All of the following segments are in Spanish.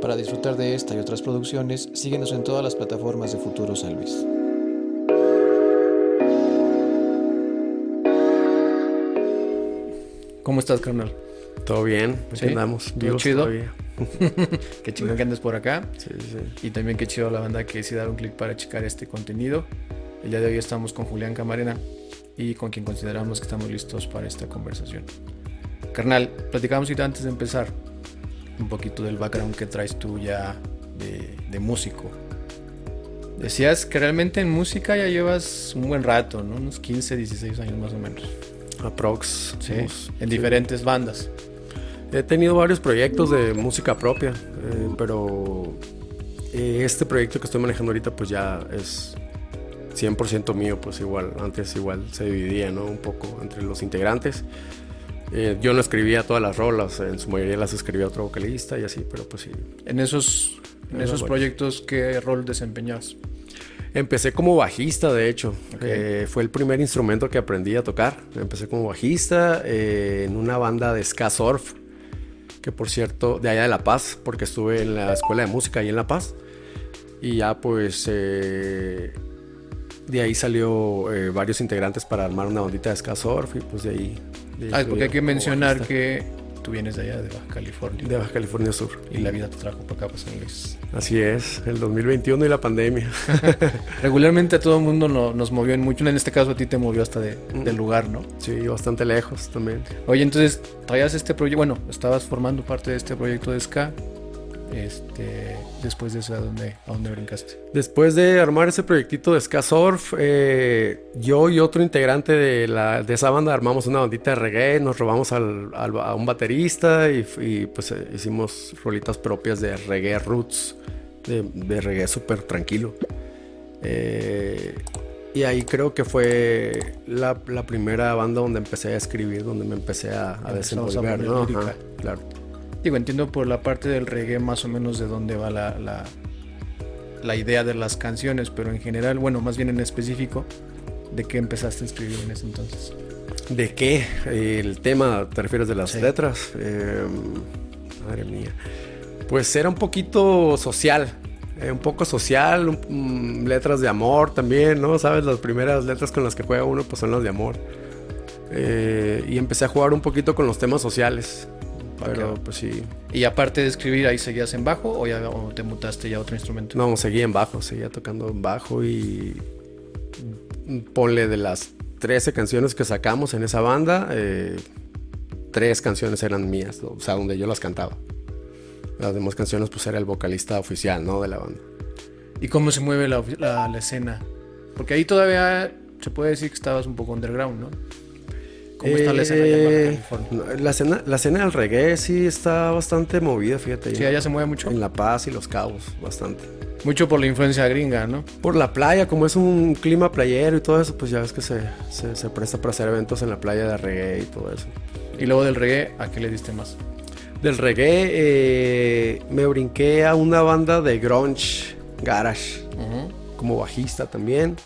Para disfrutar de esta y otras producciones, síguenos en todas las plataformas de Futuro San Luis. ¿Cómo estás, carnal? Todo bien, aquí andamos. Bien chido. qué chingón que andes por acá. Sí, sí. Y también qué chido la banda que decide dar un clic para checar este contenido. El día de hoy estamos con Julián Camarena y con quien consideramos que estamos listos para esta conversación. Carnal, platicamos ahorita antes de empezar un poquito del background que traes tú ya de, músico. Decías que realmente en música ya llevas un buen rato, ¿no? Unos 15, 16 años más o menos. Aprox. Sí, en diferentes bandas. He tenido varios proyectos de música propia, eh, pero eh, este proyecto que estoy manejando ahorita pues ya es 100% mío, pues igual, antes igual se dividía, ¿no? Un poco entre los integrantes. Eh, yo no escribía todas las rolas, en su mayoría las escribía otro vocalista y así, pero pues sí. En esos, en esos proyectos, ¿qué rol desempeñas? Empecé como bajista, de hecho. fue el primer instrumento que aprendí a tocar. Empecé como bajista en una banda de ska surf que por cierto, de allá de La Paz, porque estuve en la escuela de música ahí en La Paz. Y ya pues eh, de ahí salió eh, varios integrantes para armar una bandita de ska surf y pues de ahí... ah, porque hay que mencionar que tú vienes de allá, de Baja California. De Baja California Sur. Y la vida te trajo para acá, para San Luis. Así es, el 2021 y la pandemia. Regularmente a todo el mundo nos movió en mucho, en este caso a ti te movió hasta de, mm. del lugar, ¿no? Sí, bastante lejos también. Oye, entonces traías este proyecto, bueno, estabas formando parte de este proyecto de Ska este, después de eso, ¿a dónde, ¿a dónde brincaste? Después de armar ese proyectito de Ska Surf, eh, yo y otro integrante de, la, de esa banda armamos una bandita de reggae, nos robamos al, a un baterista y, pues eh, hicimos rolitas propias de reggae roots, de, reggae súper tranquilo. Eh, y ahí creo que fue la, primera banda donde empecé a escribir, donde me empecé a, desenvolver, ¿no? claro. Digo, entiendo por la parte del reggae más o menos de dónde va la, la, idea de las canciones, pero en general, bueno, más bien en específico, ¿de qué empezaste a escribir en ese entonces? ¿De qué? El tema, ¿te refieres de las letras? Em, madre mía. Pues era un poquito social, eh, un poco social, letras de amor también, ¿no? Sabes, las primeras letras con las que juega uno pues son las de amor. Eh, y empecé a jugar un poquito con los temas sociales. Pero pues sí. ¿Y aparte de escribir, ahí seguías en bajo o ya te mutaste ya a otro instrumento? No, seguía en bajo, seguía tocando en bajo y ponle de las 13 canciones que sacamos en esa banda, eh, tres canciones eran mías, o sea, donde yo las cantaba. Las demás canciones pues era el vocalista oficial, ¿no? De la banda. ¿Y cómo se mueve la, la escena? Porque ahí todavía se puede decir que estabas un poco underground, ¿no? ¿Cómo está la escena eh, La escena, la escena del reggae sí está bastante movida, fíjate. Sí, allá se mueve mucho. En La Paz y Los Cabos, bastante. Mucho por la influencia gringa, ¿no? Por la playa, como es un clima playero y todo eso, pues ya ves que se, se, presta para hacer eventos en la playa de reggae y todo eso. Y luego del reggae, ¿a qué le diste más? Del reggae eh, me brinqué a una banda de grunge, garage, como bajista también.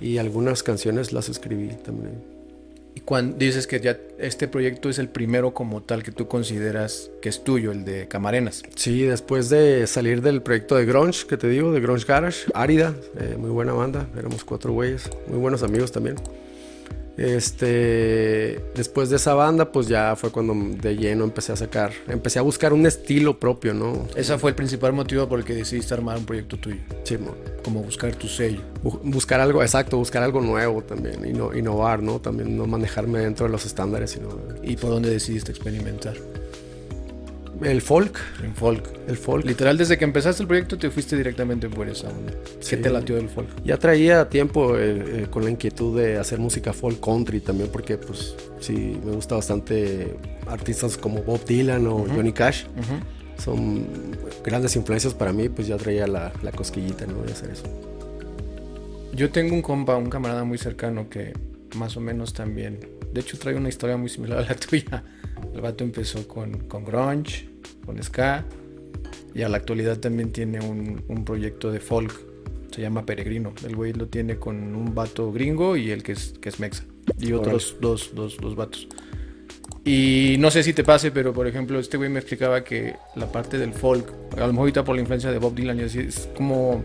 Y algunas canciones las escribí también. Y cuando dices que ya este proyecto es el primero como tal que tú consideras que es tuyo, el de Camarenas. Sí, después de salir del proyecto de Grunge, que te digo, de Grunge Garage, Árida, eh, muy buena banda, éramos cuatro güeyes, muy buenos amigos también. Este, después de esa banda, pues ya fue cuando de lleno empecé a sacar, empecé a buscar un estilo propio, ¿no? Ese fue el principal motivo por el que decidiste armar un proyecto tuyo. Sí, como buscar tu sello. buscar algo, exacto, buscar algo nuevo también, y no, innovar, ¿no? También no manejarme dentro de los estándares, sino... ¿Y por dónde decidiste experimentar? El folk. El folk. El folk. Literal, desde que empezaste el proyecto te fuiste directamente por esa onda. ¿Qué te latió del folk? Ya traía tiempo eh, eh, con la inquietud de hacer música folk country también, porque pues sí, me gusta bastante artistas como Bob Dylan o Johnny Cash. Son grandes influencias para mí, pues ya traía la, la cosquillita, ¿no? De hacer eso. Yo tengo un compa, un camarada muy cercano que más o menos también. De hecho, trae una historia muy similar a la tuya. El vato empezó con, con grunge, con ska, y a la actualidad también tiene un, proyecto de folk, se llama Peregrino. El güey lo tiene con un vato gringo y el que es, que es mexa, y otros dos, dos, dos vatos. Y no sé si te pase, pero por ejemplo, este güey me explicaba que la parte del folk, a lo mejor ahorita por la influencia de Bob Dylan y así, es como,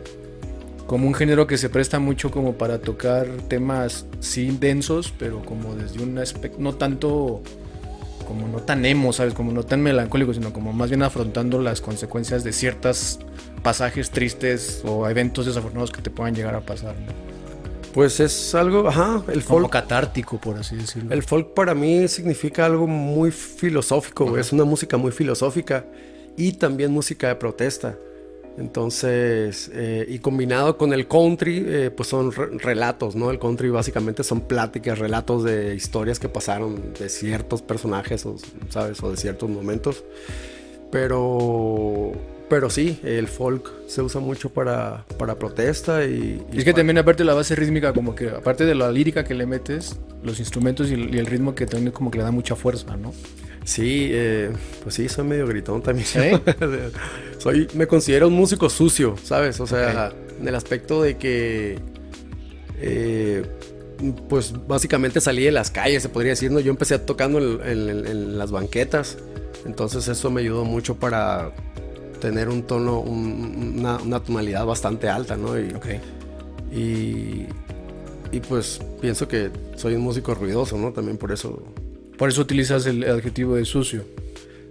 como un género que se presta mucho como para tocar temas, sí, densos, pero como desde un aspecto, no tanto como no tan emo, ¿sabes? Como no tan melancólico, sino como más bien afrontando las consecuencias de ciertos pasajes tristes o eventos desafortunados que te puedan llegar a pasar, ¿no? Pues es algo, ajá, el Como folk. catártico, por así decirlo. El folk para mí significa algo muy filosófico, güey. es una música muy filosófica y también música de protesta. Entonces, eh, y combinado con el country, eh, pues son re- relatos, ¿no? El country básicamente son pláticas, relatos de historias que pasaron de ciertos personajes, o, ¿sabes? O de ciertos momentos. Pero, pero sí, el folk se usa mucho para, para protesta y... y es que para- también aparte de la base rítmica, como que aparte de la lírica que le metes, los instrumentos y el, y el ritmo que también como que le da mucha fuerza, ¿no? Sí, eh, pues sí, soy medio gritón también. ¿Sí? soy, me considero un músico sucio, ¿sabes? O sea, en el aspecto de que, eh, pues básicamente salí de las calles, se podría decir, ¿no? Yo empecé tocando en, en- en las banquetas, entonces eso me ayudó mucho para tener un tono, un- una, una tonalidad bastante alta, ¿no? Y, Ok. y, y pues pienso que soy un músico ruidoso, ¿no? También por eso Por eso utilizas el adjetivo de sucio.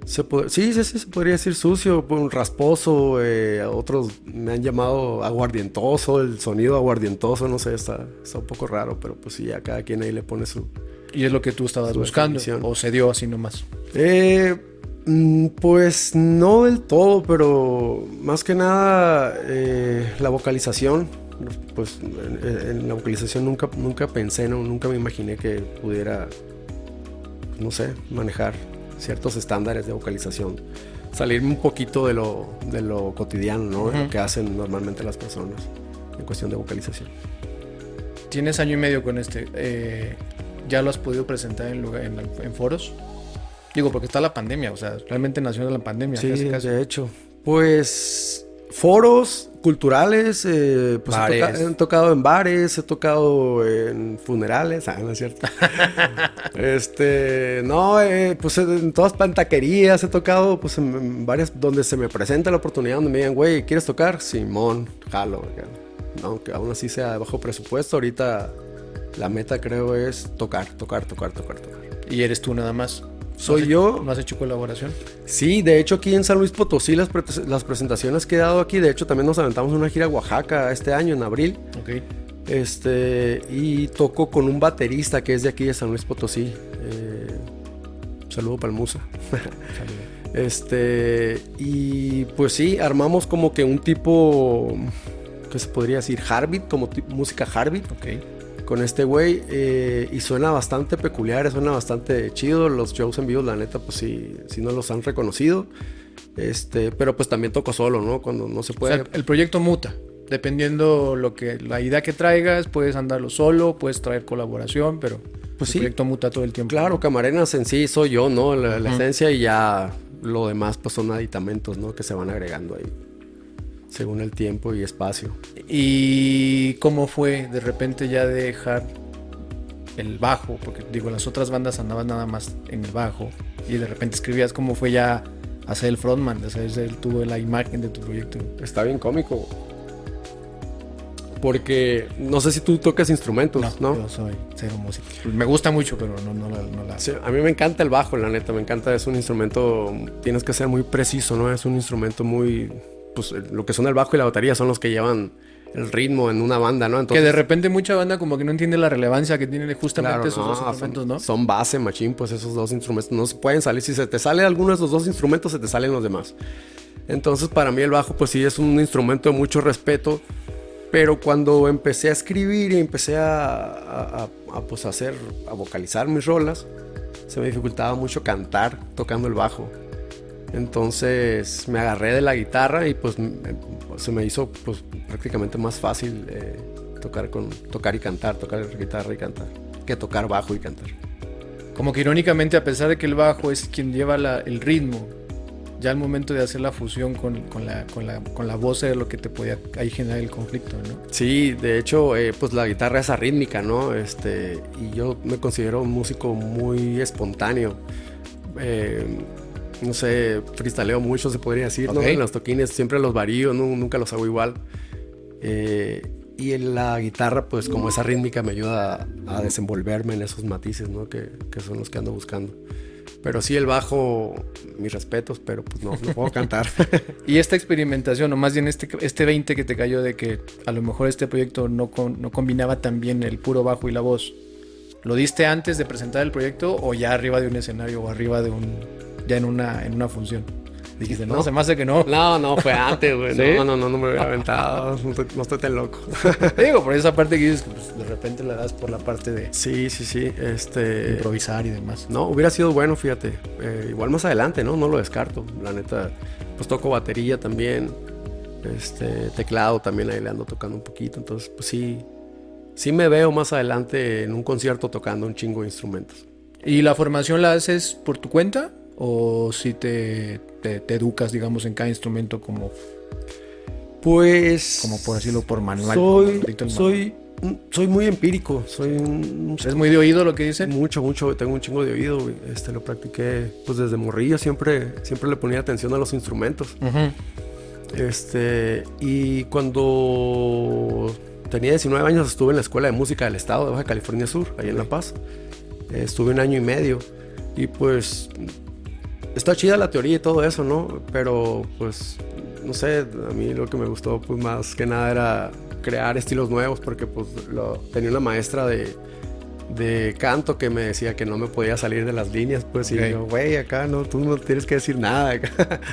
Se po- sí, sí, sí, se podría decir sucio, pues, rasposo. eh, otros me han llamado aguardientoso, el sonido aguardientoso, no sé, está, está un poco raro, pero pues sí, a cada quien ahí le pone su. Y es lo que tú estabas buscando. definición. O se dio así nomás. Eh, mm, pues no del todo, pero más que nada eh, la vocalización. Pues en, en la vocalización nunca, nunca pensé, no, nunca me imaginé que pudiera, no sé, manejar ciertos estándares de vocalización. Salirme un poquito de lo, de lo cotidiano, ¿no? Lo que hacen normalmente las personas en cuestión de vocalización. Tienes año y medio con este. eh, ¿Ya lo has podido presentar en, lugar- en, en foros? Digo, porque está la pandemia, o sea, realmente nació de la pandemia. Sí, de hecho. Pues foros culturales, eh, pues he, Bares. toca- he tocado en bares, he tocado en funerales, ah, no es cierto. este, no, eh, pues en todas pantaquerías he tocado, pues en, en varias, donde se me presenta la oportunidad, donde me digan, güey, ¿quieres tocar? Simón, jalo. Aunque aún así sea de bajo presupuesto, ahorita la meta creo es tocar, tocar, tocar, tocar, tocar. Y eres tú nada más. Soy ¿No has yo. hecho- ¿No has hecho colaboración? Sí, de hecho aquí en San Luis Potosí las, pre- las presentaciones que he dado aquí, de hecho también nos aventamos una gira a Oaxaca este año en abril. Ok. Este, y toco con un baterista que es de aquí de San Luis Potosí. Eh, saludo para el Musa. Este, y pues sí, armamos como que un tipo, ¿qué se podría decir? Harbit, como música Harbit Ok. Con este güey eh, y suena bastante peculiar, suena bastante chido. Los shows en vivo, la neta, pues sí, sí no los han reconocido. Este, pero pues también toco solo, ¿no? Cuando no se O puede. sea, el proyecto muta. Dependiendo lo que la idea que traigas, puedes andarlo solo, puedes traer colaboración, pero Pues el sí. proyecto muta todo el tiempo. Claro, Camarenas en sí soy yo, ¿no? La, esencia y ya lo demás pues son aditamentos, ¿no? Que se van agregando ahí. Según el tiempo y espacio. ¿Y cómo fue de repente ya dejar el bajo? Porque digo, las otras bandas andaban nada más en el bajo y de repente escribías cómo fue ya hacer el frontman, de tú la imagen de tu proyecto. Está bien cómico. Porque no sé si tú tocas instrumentos, ¿no? yo soy cero músico. Me gusta mucho, pero no, no la... No la- Sí, a mí me encanta el bajo, la neta, me encanta, es un instrumento, tienes que ser muy preciso, ¿no? Es un instrumento muy, pues lo que son el bajo y la batería son los que llevan el ritmo en una banda, ¿no? que de repente mucha banda como que no entiende la relevancia que tienen justamente claro, esos no, dos son- instrumentos, ¿no? Son base, machín, pues esos dos instrumentos no se pueden salir, si se te sale alguno de esos dos instrumentos, se te salen los demás. Entonces para mí el bajo pues sí es un instrumento de mucho respeto, pero cuando empecé a escribir y empecé a, a- a- a, pues, hacer, a vocalizar mis rolas, se me dificultaba mucho cantar tocando el bajo. Entonces me agarré de la guitarra y pues me- se me hizo pues prácticamente más fácil eh, tocar, con, tocar y cantar, tocar guitarra y cantar, que tocar bajo y cantar. Como que irónicamente, a pesar de que el bajo es quien lleva la- el ritmo, ya al momento de hacer la fusión con, con la, con, la, con la voz era lo que te podía ahí generar el conflicto, ¿no? Sí, de hecho, eh, pues la guitarra es arrítmica, ¿no? Este, y yo me considero un músico muy espontáneo. eh, no sé, freestaleo mucho, se podría decir. En los toquines siempre los varío, ¿no? nunca los hago igual. Eh, y en la guitarra, pues como esa rítmica me ayuda a, a desenvolverme en esos matices, ¿no? Que, que son los que ando buscando. Pero sí, el bajo, mis respetos, pero pues no, no puedo cantar. Y esta experimentación, o más bien este, este 20 que te cayó de que a lo mejor este proyecto no, con- no combinaba tan bien el puro bajo y la voz, ¿lo diste antes de presentar el proyecto o ya arriba de un escenario o arriba de un. Ya en una, en una función? Dijiste, no, No. se me hace que no. no, no, fue antes, güey. ¿Sí? No, no, no, no me hubiera aventado. No estoy, no estoy tan loco. Digo, por esa parte que dices que pues, de repente le das por la parte de sí, sí, sí. Este. improvisar y demás. No, hubiera sido bueno, fíjate. Eh, igual más adelante, ¿no? No lo descarto. La neta, pues toco batería también. Este, teclado también ahí le ando tocando un poquito. Entonces, pues sí, sí me veo más adelante en un concierto tocando un chingo de instrumentos. ¿Y la formación la haces por tu cuenta? ¿O si te, te, te educas, digamos, en cada instrumento como, Pues. como por decirlo, por manual? Soy, manual? soy, soy muy empírico. Soy un, ¿Es muy de oído lo que dicen? Mucho, mucho, tengo un chingo de oído. Este lo practiqué pues desde morrillo, siempre, siempre le ponía atención a los instrumentos. Este, y cuando tenía 19 años estuve en la Escuela de Música del Estado de Baja California Sur, ahí en La Paz. Estuve un año y medio y pues está chida la teoría y todo eso, ¿no? Pero pues no sé, a mí lo que me gustó pues más que nada era crear estilos nuevos porque pues lo, tenía una maestra de, de canto que me decía que no me podía salir de las líneas, pues y yo, güey, acá no, tú no tienes que decir nada. acá".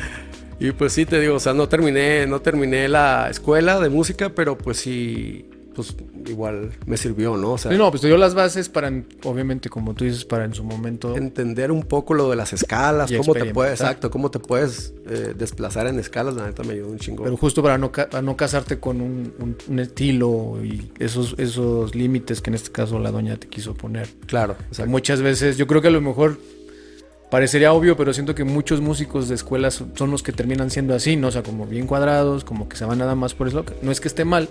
Y pues sí, te digo, o sea, no terminé, no terminé la escuela de música, pero pues sí, pues igual me sirvió, ¿no? O sea, Sí, no, pues te dio las bases para, obviamente, como tú dices, para en su momento. entender un poco lo de las escalas, cómo te puedes, exacto, cómo te puedes eh, desplazar en escalas, la neta me ayudó un chingo. Pero justo para no, para no casarte con un, un- un estilo y esos, esos límites que en este caso la doña te quiso poner. claro, exacto. muchas veces, yo creo que a lo mejor parecería obvio, pero siento que muchos músicos de escuelas son los que terminan siendo así, ¿no? O sea, como bien cuadrados, como que se van nada más por eso. No es que esté mal,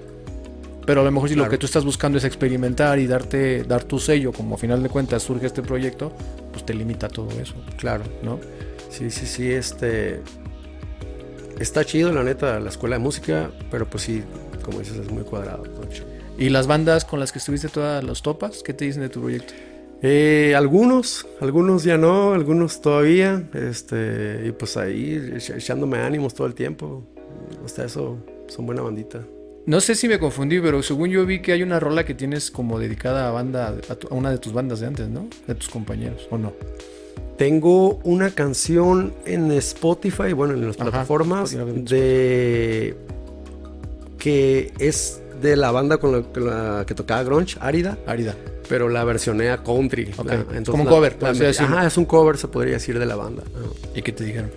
pero a lo mejor si lo que tú estás buscando es experimentar y darte, dar tu sello, como a final de cuentas surge este proyecto, pues te limita todo eso, Claro. ¿no? Sí, sí, sí, este... Está chido, la neta, la escuela de música, pero pues sí, como dices, es muy cuadrado. Y las bandas con las que estuviste todas las topas, ¿qué te dicen de tu proyecto? Eh, algunos, algunos ya no, algunos todavía, este, y pues ahí echándome ánimos todo el tiempo. Hasta eso, son buena bandita. No sé si me confundí, pero según yo vi que hay una rola que tienes como dedicada a banda, a, tu- a una de tus bandas de antes, ¿no? De tus compañeros, ¿o no? Tengo una canción en Spotify, bueno, en las Ajá, plataformas, de que es de la banda con la, con la que tocaba Grunge, Árida, Árida. pero la versioné a country. La- como un cover, la- ajá, es un cover, se podría decir, de la banda. ¿Y qué te dijeron?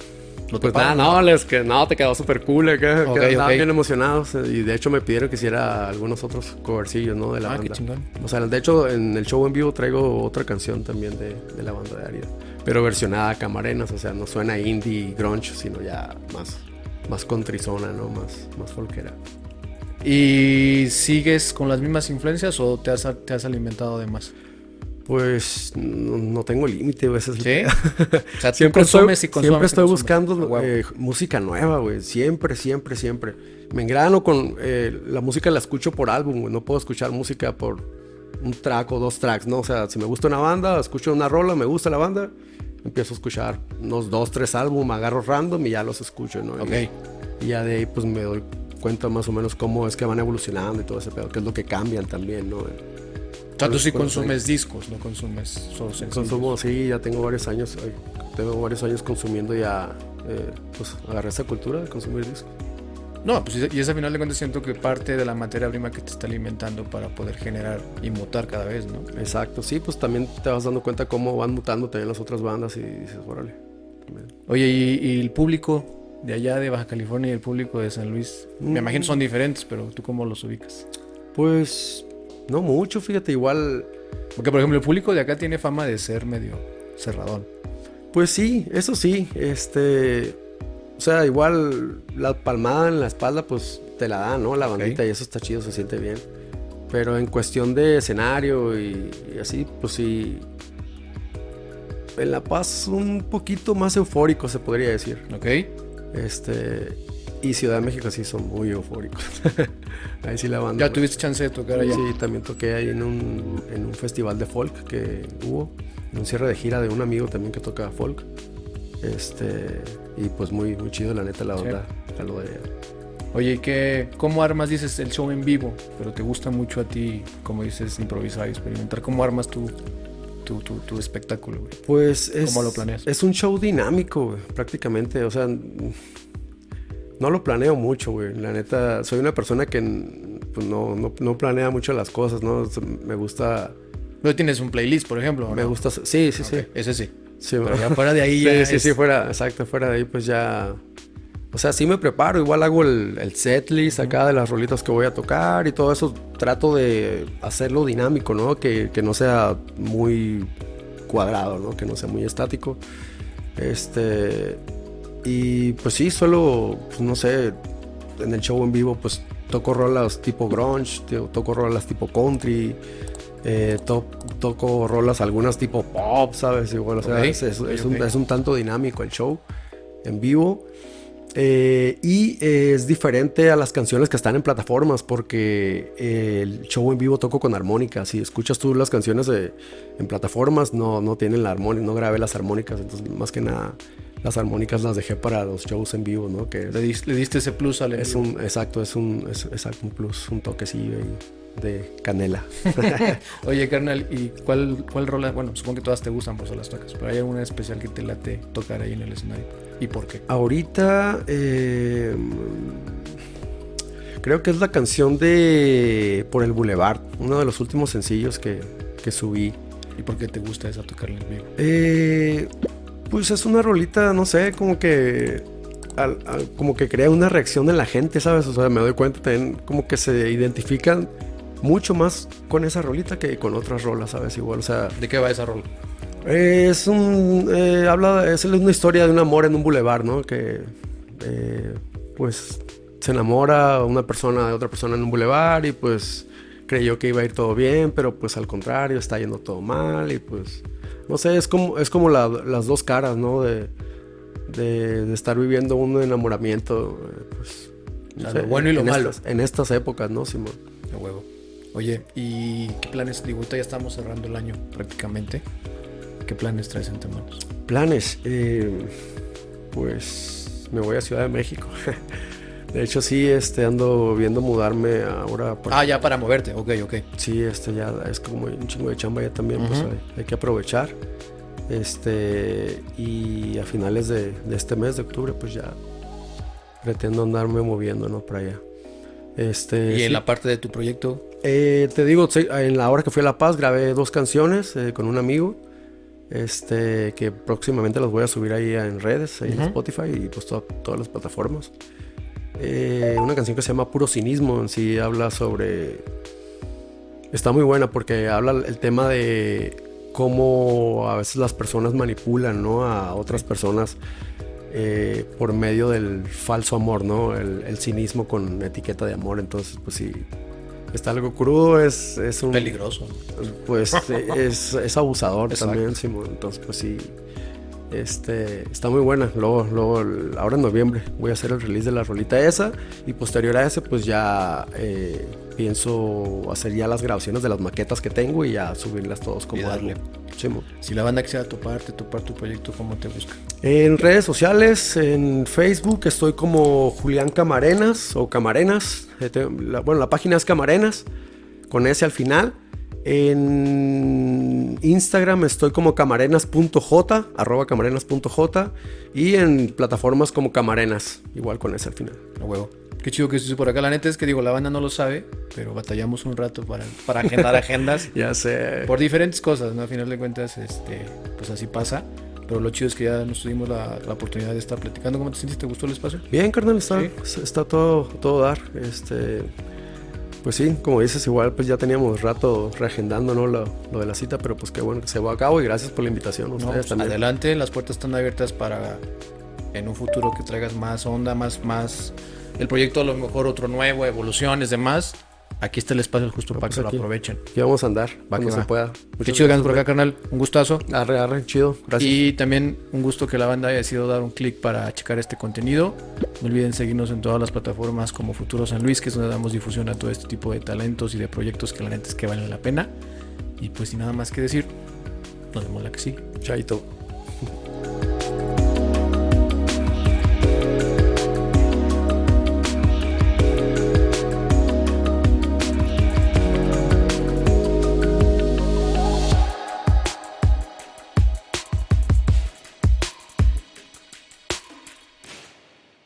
¿Lo Pues nada, no, les que no, te quedó súper cool acá. Ok, que estaban ok. bien emocionados. eh, Y de hecho me pidieron que hiciera algunos otros covercillos, ¿no? De la Ah, qué banda. chingón. O sea, de hecho, en el show en vivo traigo otra canción también de, de la banda de Arida. Pero versionada a camarenas, o sea, no suena indie grunge, sino ya más, más contrizona, ¿no? Más, más folquera. ¿Y sigues con las mismas influencias o te has, te has alimentado de más? Pues no, no tengo límite, güey. ¿Sí? O sea, siempre estoy, consumes y consumes siempre estoy buscando eh, música nueva, güey. Siempre, siempre, siempre. Me engrano con eh, la música, la escucho por álbum, güey. No puedo escuchar música por un track o dos tracks, ¿no? O sea, si me gusta una banda, escucho una rola, me gusta la banda, empiezo a escuchar unos dos, tres álbumes, agarro random y ya los escucho, ¿no? Ok. Y, y ya de ahí, pues me doy cuenta más o menos cómo es que van evolucionando y todo ese pedo, qué es lo que cambian también, ¿no? O sea, tú sí Con- con- consumes discos, no consumes solo sencillos. Consumo, sí, ya tengo varios años, eh, tengo varios años consumiendo ya, eh, pues agarré esa cultura de consumir discos. No, pues y esa final de cuentas siento que parte de la materia prima que te está alimentando para poder generar y mutar cada vez, ¿no? Exacto, sí, pues también te vas dando cuenta cómo van mutando también las otras bandas y dices, órale. también. Oye, ¿y, y el público de allá de Baja California y el público de San Luis? Me Mm. imagino son diferentes, pero ¿tú cómo los ubicas? Pues no mucho, fíjate, igual, Porque, por ejemplo, el público de acá tiene fama de ser medio cerradón. pues sí, eso sí, este, o sea, igual la palmada en la espalda, pues te la da, ¿no? La bandita y eso está chido, se siente bien. Pero en cuestión de escenario y, y así, pues sí, en La Paz un poquito más eufórico, se podría decir. Ok. Este, y Ciudad de México sí son muy eufóricos. ahí sí la banda. ¿Ya tuviste chance de tocar allá? Sí, también toqué ahí en un, en un festival de folk que hubo. En un cierre de gira de un amigo también que toca folk. Este, y pues muy, muy chido, la neta, la onda. Lo de, Oye, ¿y qué, ¿cómo armas, dices, el show en vivo? Pero te gusta mucho a ti, como dices, improvisar y experimentar. ¿Cómo armas tu, tu, tu, tu espectáculo, güey? Pues es, ¿Cómo lo planeas? es un show dinámico, güey, prácticamente. O sea, no lo planeo mucho, güey. La neta, soy una persona que pues, no, no, no planea mucho las cosas, ¿no? Me gusta... No tienes un playlist, por ejemplo. ¿o Me no? gusta... Sí, sí, sí. Ese sí. Sí, Pero ya fuera de ahí Sí, ya sí, es- sí, fuera, exacto, fuera de ahí pues ya... O sea, sí me preparo, igual hago el, el setlist acá de las rolitas que voy a tocar y todo eso. Trato de hacerlo dinámico, ¿no? Que, que no sea muy cuadrado, ¿no? Que no sea muy estático. Este... Y pues sí, suelo, pues no sé, en el show en vivo pues toco rolas tipo grunge, to- toco rolas tipo country, eh, to- toco rolas algunas tipo pop, ¿sabes? Igual, o sea, Ok, es, es- ok, es un, es un tanto dinámico el show en vivo. Eh, y eh, es diferente a las canciones que están en plataformas porque el show en vivo toco con armónica. Si escuchas tú las canciones en plataformas, no, no tienen la armónica, no grabé las armónicas. Entonces, más que nada, las armónicas las dejé para los shows en vivo, ¿no? Que Le, dis- le diste ese plus al es un, exacto, es un, es, exacto, un plus, un toquecillo de canela. Oye, carnal, ¿y cuál, cuál rola? Bueno, supongo que todas te gustan, por eso las tocas. Pero hay alguna especial que te late tocar ahí en el escenario. ¿Y por qué? Ahorita eh, creo que es la canción de Por el Boulevard, uno de los últimos sencillos que, que subí. ¿Y por qué te gusta esa tocarla en vivo? Eh, pues es una rolita, no sé, como que al- al- como que crea una reacción en la gente, ¿sabes? O sea, me doy cuenta también como que se identifican mucho más con esa rolita que con otras rolas, ¿sabes? Igual, o sea, ¿De qué va esa rola? es un. eh, habla. Es una historia de un amor en un bulevar, ¿no? Que. eh, pues. Se enamora una persona de otra persona en un bulevar y pues. Creyó que iba a ir todo bien, pero pues al contrario, está yendo todo mal y pues. No sé, es como, es como la- las dos caras, ¿no? De, de, de estar viviendo un enamoramiento, pues. O sea, no lo bueno y lo en malo. Estas, en estas épocas, ¿no, Simón? De huevo. Oye, ¿y qué planes? Digo, ya estamos cerrando el año prácticamente. ¿Qué planes traes entre manos? Planes, eh, pues me voy a Ciudad de México. De hecho, sí, este, ando viendo mudarme ahora. por- Ah, ya para moverte. Ok, ok. Sí, este, ya es como un chingo de chamba ya también, pues Ujú. hay, hay que aprovechar. Este, y a finales de, de este mes de octubre, pues ya pretendo andarme moviendo, ¿no? Para allá. Este, y sí. en la parte de tu proyecto, Eh, te digo, sí, en la hora que fui a La Paz grabé dos canciones eh, con un amigo. Este, que próximamente las voy a subir ahí en redes, en Ujú. Spotify y pues to- todas las plataformas. Eh, una canción que se llama Puro Cinismo, en sí habla sobre... Está muy buena porque habla el tema de cómo a veces las personas manipulan, ¿no? A otras personas eh, por medio del falso amor, ¿no? El, el cinismo con etiqueta de amor. Entonces, pues sí, está algo crudo, es, es un... peligroso. Pues eh, es, es abusador Exacto. también, Simón. Entonces, pues sí. Este, está muy buena. Luego, luego, ahora en noviembre voy a hacer el release de la rolita esa. Y posterior a ese, pues ya eh, pienso hacer ya las grabaciones de las maquetas que tengo y ya subirlas todos como darle. Si la banda quisiera toparte, topar tu proyecto, ¿cómo te busca? En redes sociales, en Facebook estoy como Julián Camarenas o Camarenas. Te- la- bueno, la página es Camarenas, con S al final. En Instagram estoy como camarenas.j, arroba camarenas.j. Y en plataformas como Camarenas, igual con S al final. A huevo. Qué chido que estés por acá. La neta es que digo, la banda no lo sabe, pero batallamos un rato para, para agendar agendas. Ya sé. por diferentes cosas, ¿no? A final de cuentas, este, pues así pasa. Pero lo chido es que ya nos tuvimos la, la oportunidad de estar platicando. ¿Cómo te sientes? ¿Te gustó el espacio? Bien, carnal, está, Sí. está todo, todo dar. Este, pues sí, como dices, igual pues ya teníamos rato reagendando ¿no? lo, lo de la cita, pero pues qué bueno que se va a cabo y gracias por la invitación. No, Ustedes pues, también. adelante, las puertas están abiertas para en un futuro que traigas más onda, más, más el proyecto a lo mejor otro nuevo, evoluciones, demás. Aquí está el espacio justo para pues que aquí. lo aprovechen. Aquí vamos a andar, para que Va. se pueda. Qué Muchas chido que andas gracias, por acá, carnal. Un gustazo. Arre, arre, chido. Gracias. Y también un gusto que la banda haya decidido dar un clic para checar este contenido. No olviden seguirnos en todas las plataformas como Futuro San Luis, que es donde damos difusión a todo este tipo de talentos y de proyectos que la neta es que valen la pena. Y pues sin nada más que decir, nos vemos la que sigue. Chaito.